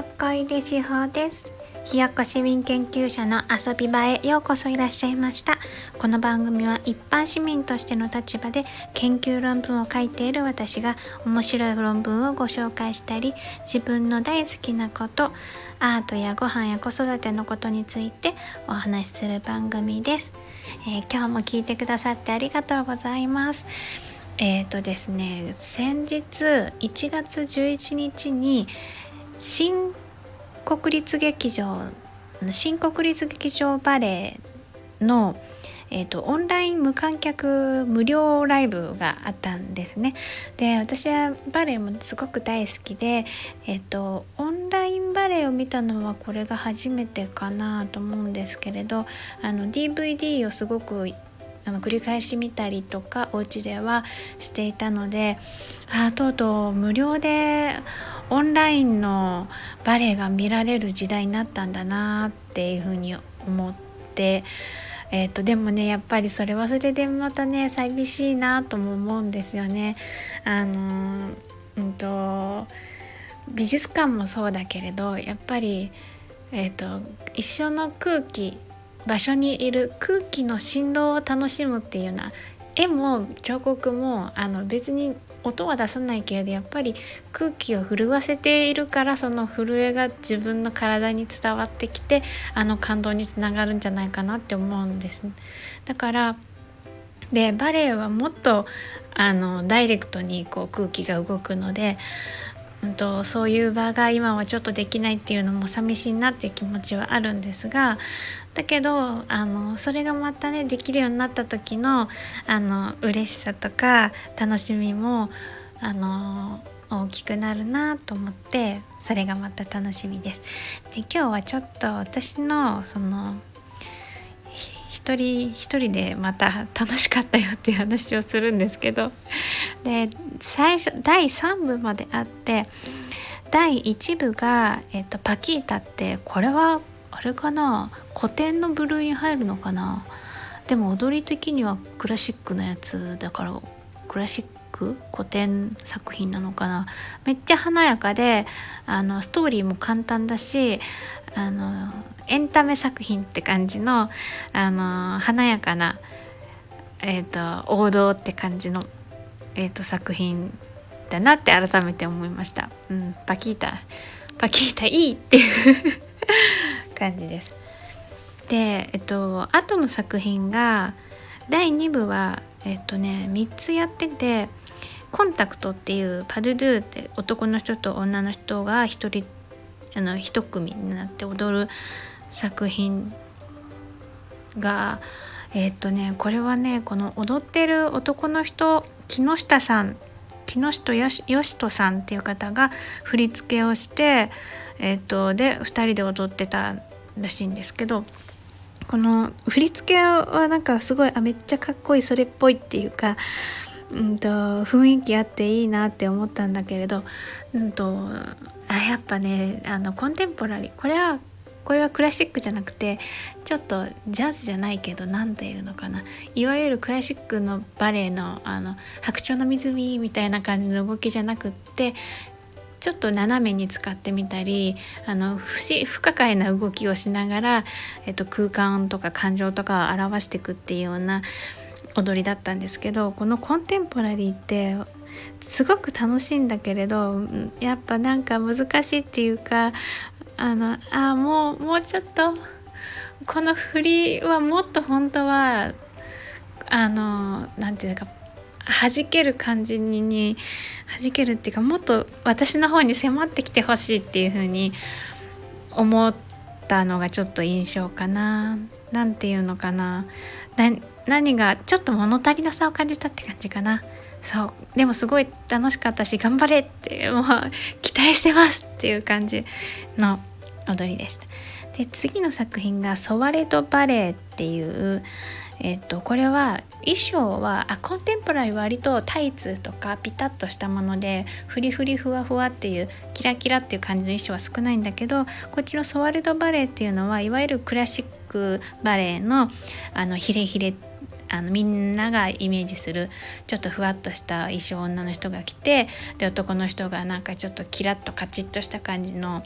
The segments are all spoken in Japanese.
やっこいでしほです。ひよっこ市民研究者の遊び場へようこそいらっしゃいました。この番組は一般市民としての立場で研究論文を書いている私が面白い論文をご紹介したり自分の大好きなことアートやご飯や子育てのことについてお話しする番組です、えー、今日も聞いてくださってありがとうございます。えーとですね先日1月11日に新国立劇場新国立劇場バレエの、えーと、オンライン無観客無料ライブがあったんですね。で私はバレエもすごく大好きで、えーと、オンラインバレエを見たのはこれが初めてかなと思うんですけれどあの DVD をすごくあの繰り返し見たりとかお家ではしていたのであとうとう無料でオンラインのバレエが見られる時代になったんだなっていうふうに思って、えーと、でもねやっぱりそれはそれでまたね寂しいなとも思うんですよね。あのうんと美術館もそうだけれどやっぱり、えーと一緒の空気場所にいる空気の振動を楽しむっていうような絵も彫刻もあの別に音は出さないけれどやっぱり空気を震わせているからその震えが自分の体に伝わってきてあの感動につながるんじゃないかなって思うんです。だからでバレエはもっとあのダイレクトにこう空気が動くのでうんと、そういう場が今はちょっとできないっていうのも寂しいなっていう気持ちはあるんですがだけどあのそれがまたねできるようになった時のあの嬉しさとか楽しみもあの大きくなるなと思ってそれがまた楽しみです。で今日はちょっと私のその一人一人でまた 楽しかったよっていう話をするんですけどで最初第3部まであって第1部が、えっと、パキータってこれはあれかな？古典の部類に入るのかな？でも踊り的にはクラシックなやつだからクラシック？古典作品なのかな？めっちゃ華やかであのストーリーも簡単だしあのエンタメ作品って感じのあの華やかな、えーと、王道って感じの、えーと、作品だなって改めて思いました。うん、パキータ。パキータいいっていう。感じです。で、えっと後の作品が第2部はえっとね3つやっててコンタクトっていうパドゥドゥって男の人と女の人が一人あの一組になって踊る作品がえっ、とねこれはねこの踊ってる男の人木下さん木下よしよしとさんっていう方が振り付けをしてえっ、とで2人で踊ってたらしいんですけどこの振り付けはなんかすごいあめっちゃかっこいいそれっぽいっていうか、うんと、雰囲気あっていいなって思ったんだけれど、うんと、あやっぱねあのコンテンポラリーこれはこれはクラシックじゃなくてちょっとジャズじゃないけど何て言うのかな。いわゆるクラシックのバレエのあの白鳥の湖みたいな感じの動きじゃなくってちょっと斜めに使ってみたりあの不不可解な動きをしながら、えっと、空間とか感情とかを表していくっていうような踊りだったんですけどこのコンテンポラリーってすごく楽しいんだけれどやっぱなんか難しいっていうかあのあもうもうちょっとこの振りはもっと本当はあの何て言うか弾ける感じにに弾けるっていうかもっと私の方に迫ってきてほしいっていう風に思ったのがちょっと印象かな。何て言うのかな何がちょっと物足りなさを感じたって感じかな。そうでもすごい楽しかったし頑張れってもう期待してますっていう感じの踊りでした。で次の作品が「ソワレドバレエ」っていうえっと、これは衣装はあコンテンポラリー割とタイツとかピタッとしたものでフリフリふわふわっていうキラキラっていう感じの衣装は少ないんだけどこっちのソワルドバレエっていうのはいわゆるクラシックバレエのあのヒレヒレあのみんながイメージするちょっとふわっとした衣装女の人が着てで男の人がなんかちょっとキラッとカチッとした感じの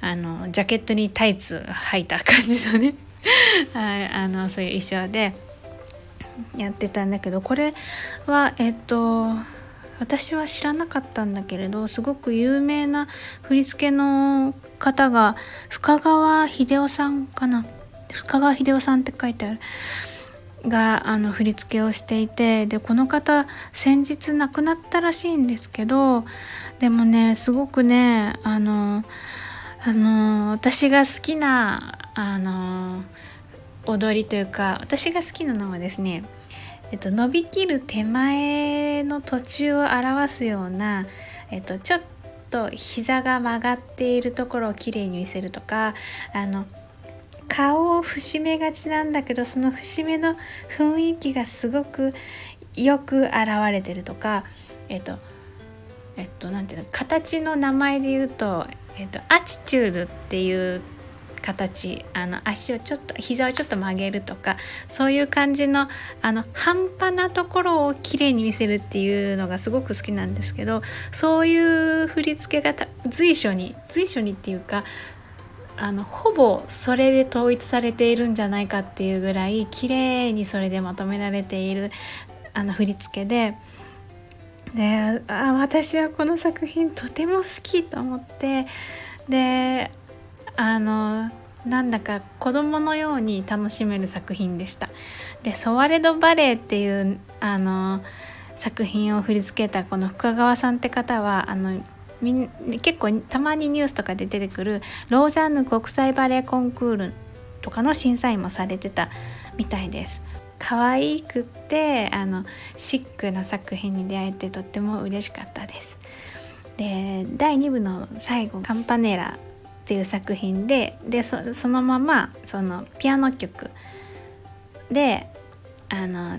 あのジャケットにタイツ履いた感じのね。はい、あのそういう衣装でやってたんだけどこれはえっと私は知らなかったんだけれどすごく有名な振り付けの方が深川秀夫さんかな。深川秀夫さんって書いてある。があの振り付けをしていてでこの方先日亡くなったらしいんですけどでもねすごくねあのあの私が好きなあの踊りというか私が好きなのはですねえっと、伸びきる手前の途中を表すような、えっと、ちょっと膝が曲がっているところをきれいに見せるとかあの顔を節めがちなんだけどその節目の雰囲気がすごくよく現れてるとかえっとえっとなんていうの形の名前で言うと、えっと、アチチュードっていう形あの足をちょっと膝をちょっと曲げるとかそういう感じのあの半端なところをきれいに見せるっていうのがすごく好きなんですけどそういう振り付けが随所に随所にっていうかあのほぼそれで統一されているんじゃないかっていうぐらい綺麗にそれでまとめられているあの振り付けで。であ私はこの作品とても好きと思ってであのなんだか子供のように楽しめる作品でした。でソワレドバレエっていうあの作品を振り付けたこの深川さんって方はあの結構たまにニュースとかで出てくるローザンヌ国際バレエコンクールとかの審査員もされてたみたいです。可愛くてあのシックな作品に出会えてとっても嬉しかったです。で第2部の最後カンパネラっていう作品ででそのままそのピアノ曲であの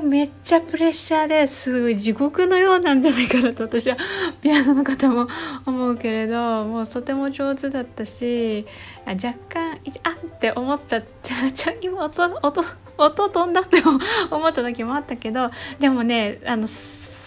めっちゃプレッシャーですごい地獄のようなんじゃないかなと私はピアノの方も思うけれどもうとても上手だったし若干あって思ったちゃ今音音音飛んだって思った時もあったけどでもねあの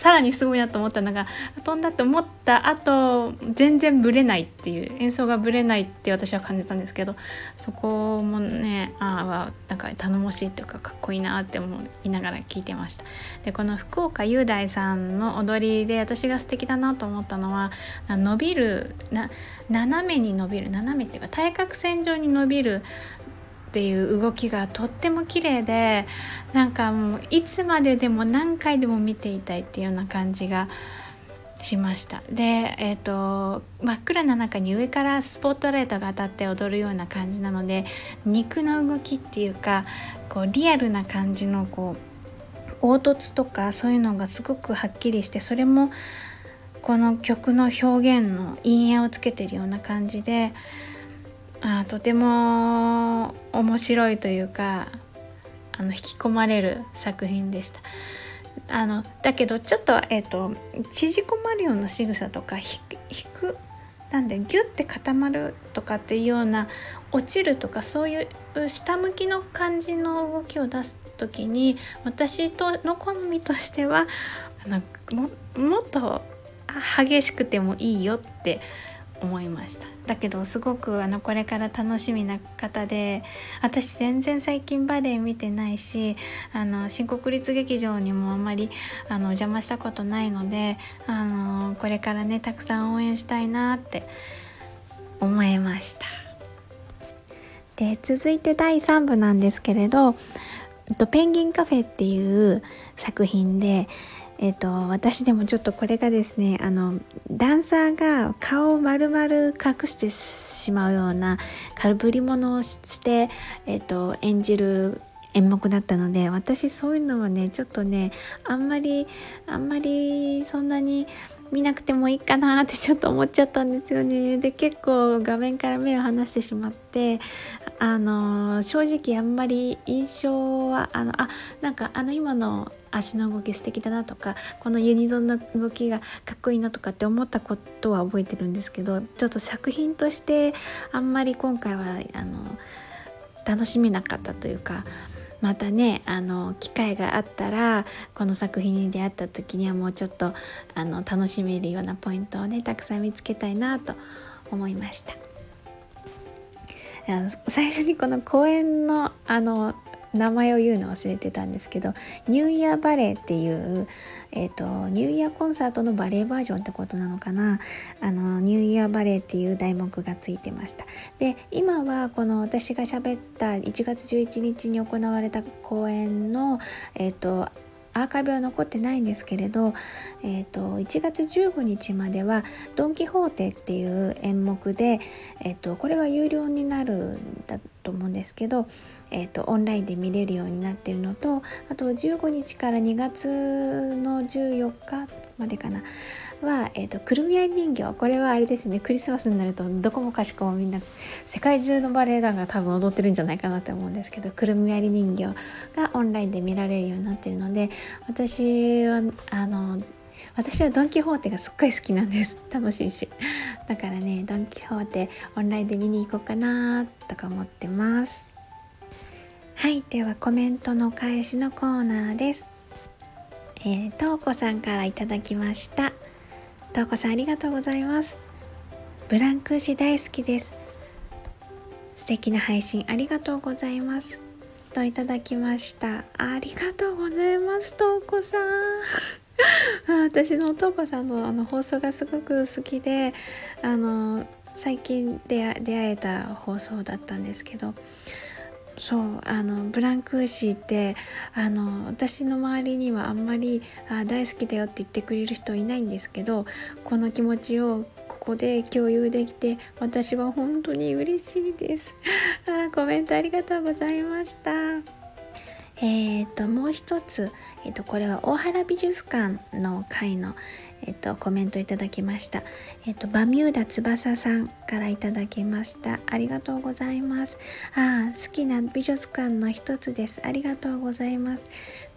さらにすごいなと思ったのが飛んだって思った後全然ブレないっていう演奏がブレないって私は感じたんですけどそこもねああなんか頼もしいっていうかかっこいいなって思いながら聞いてました。でこの福岡雄大さんの踊りで私が素敵だなと思ったのは伸びるな斜めに伸びる斜めっていうか対角線上に伸びるっていう動きがとっても綺麗でなんかもういつまででも何回でも見ていたいっていうような感じがしました。で、えーと、真っ暗な中に上からスポットライトが当たって踊るような感じなので肉の動きっていうかこうリアルな感じのこう凹凸とかそういうのがすごくはっきりしてそれもこの曲の表現の陰影をつけてるような感じであとても面白いというかあの引き込まれる作品でした。あのだけどちょっと,、えーと、縮こまるような仕草とか引くなんでギュッて固まるとかっていうような落ちるとかそういう下向きの感じの動きを出す時に私との好みとしてはあのももっと激しくてもいいよって思いました。だけどすごくあのこれから楽しみな方で私全然最近バレエ見てないしあの新国立劇場にもあんまりあの邪魔したことないのであのこれからねたくさん応援したいなって思いました。で続いて第3部なんですけれど「ペンギンカフェ」っていう作品でえ、ー、と、私でもちょっとこれがですね、あの、ダンサーが顔を丸々隠してしまうようなかぶり物をして、えっ、ー、と、演じる演目だったので私そういうのはねちょっとねあんまりあんまりそんなに見なくてもいいかなってちょっと思っちゃったんですよね。で結構画面から目を離してしまってあの正直あんまり印象はあのあなんかあの今の足の動き素敵だなとかこのユニゾンの動きがかっこいいなとかって思ったことは覚えてるんですけどちょっと作品としてあんまり今回はあの楽しめなかったというかまたねあの機会があったらこの作品に出会った時にはもうちょっとあの楽しめるようなポイントをねたくさん見つけたいなと思いました。最初にこの公演のあの名前を言うの忘れてたんですけどニューイヤーバレーっていう、えーと、ニューイヤーコンサートのバレエバージョンってことなのかな。あのニューイヤーバレーっていう題目がついてました。で今はこの私が喋った1月11日に行われた公演のえっ、ー、とアーカイブは残ってないんですけれど、えーと、1月15日までは「ドン・キホーテ」っていう演目で、えーと、これが有料になるんだと思うんですけど、えーとオンラインで見れるようになってるのとあと15日から2月の14日までかなは、えーと、くるみ割り人形。これはあれですね。クリスマスになるとどこもかしこもみんな世界中のバレエ団が多分踊ってるんじゃないかなと思うんですけどくるみ割り人形がオンラインで見られるようになってるので私はあの私はドン・キホーテがすっごい好きなんです。楽しいし。だからねドン・キホーテオンラインで見に行こうかなとか思ってます。はいではコメントの返しのコーナーです。えー、とうこさんからいただきました。とうこさんありがとうございます。ブランクー大好きです。素敵な配信ありがとうございます。といただきました。ありがとうございますとうこさん。私のとうこさんのあの放送がすごく好きであの最近出会えた放送だったんですけどそうあのブランクーシーってあの私の周りにはあんまりあ大好きだよって言ってくれる人いないんですけどこの気持ちをここで共有できて私は本当に嬉しいです。あコメントありがとうございました。えーともう一つ、えーとこれは大原美術館の会の、えっと、コメントいただきました。えっと、バミューダ翼さんからいただきました。ありがとうございます。あ好きな美術館の一つです。ありがとうございます。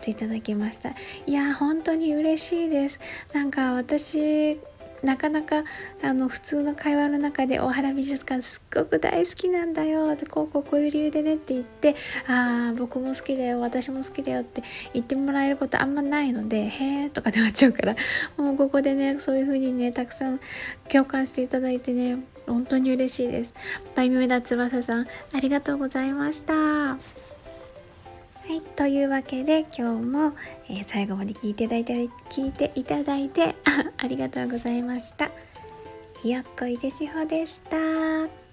といただきました。いや、本当に嬉しいです。なんか私なかなかあの普通の会話の中で大原美術館すっごく大好きなんだよってこうこうこういう理由でねって言ってああ僕も好きだよ私も好きだよって言ってもらえることあんまないのでへえとかで終わっちゃうからもうここでねそういう風にねたくさん共感していただいてね本当に嬉しいです。バイミューダ翼さんありがとうございました。はい、というわけで今日も、えー、最後まで聞いていただいて聞いていただいてありがとうございました。ひよっこいでしほでした。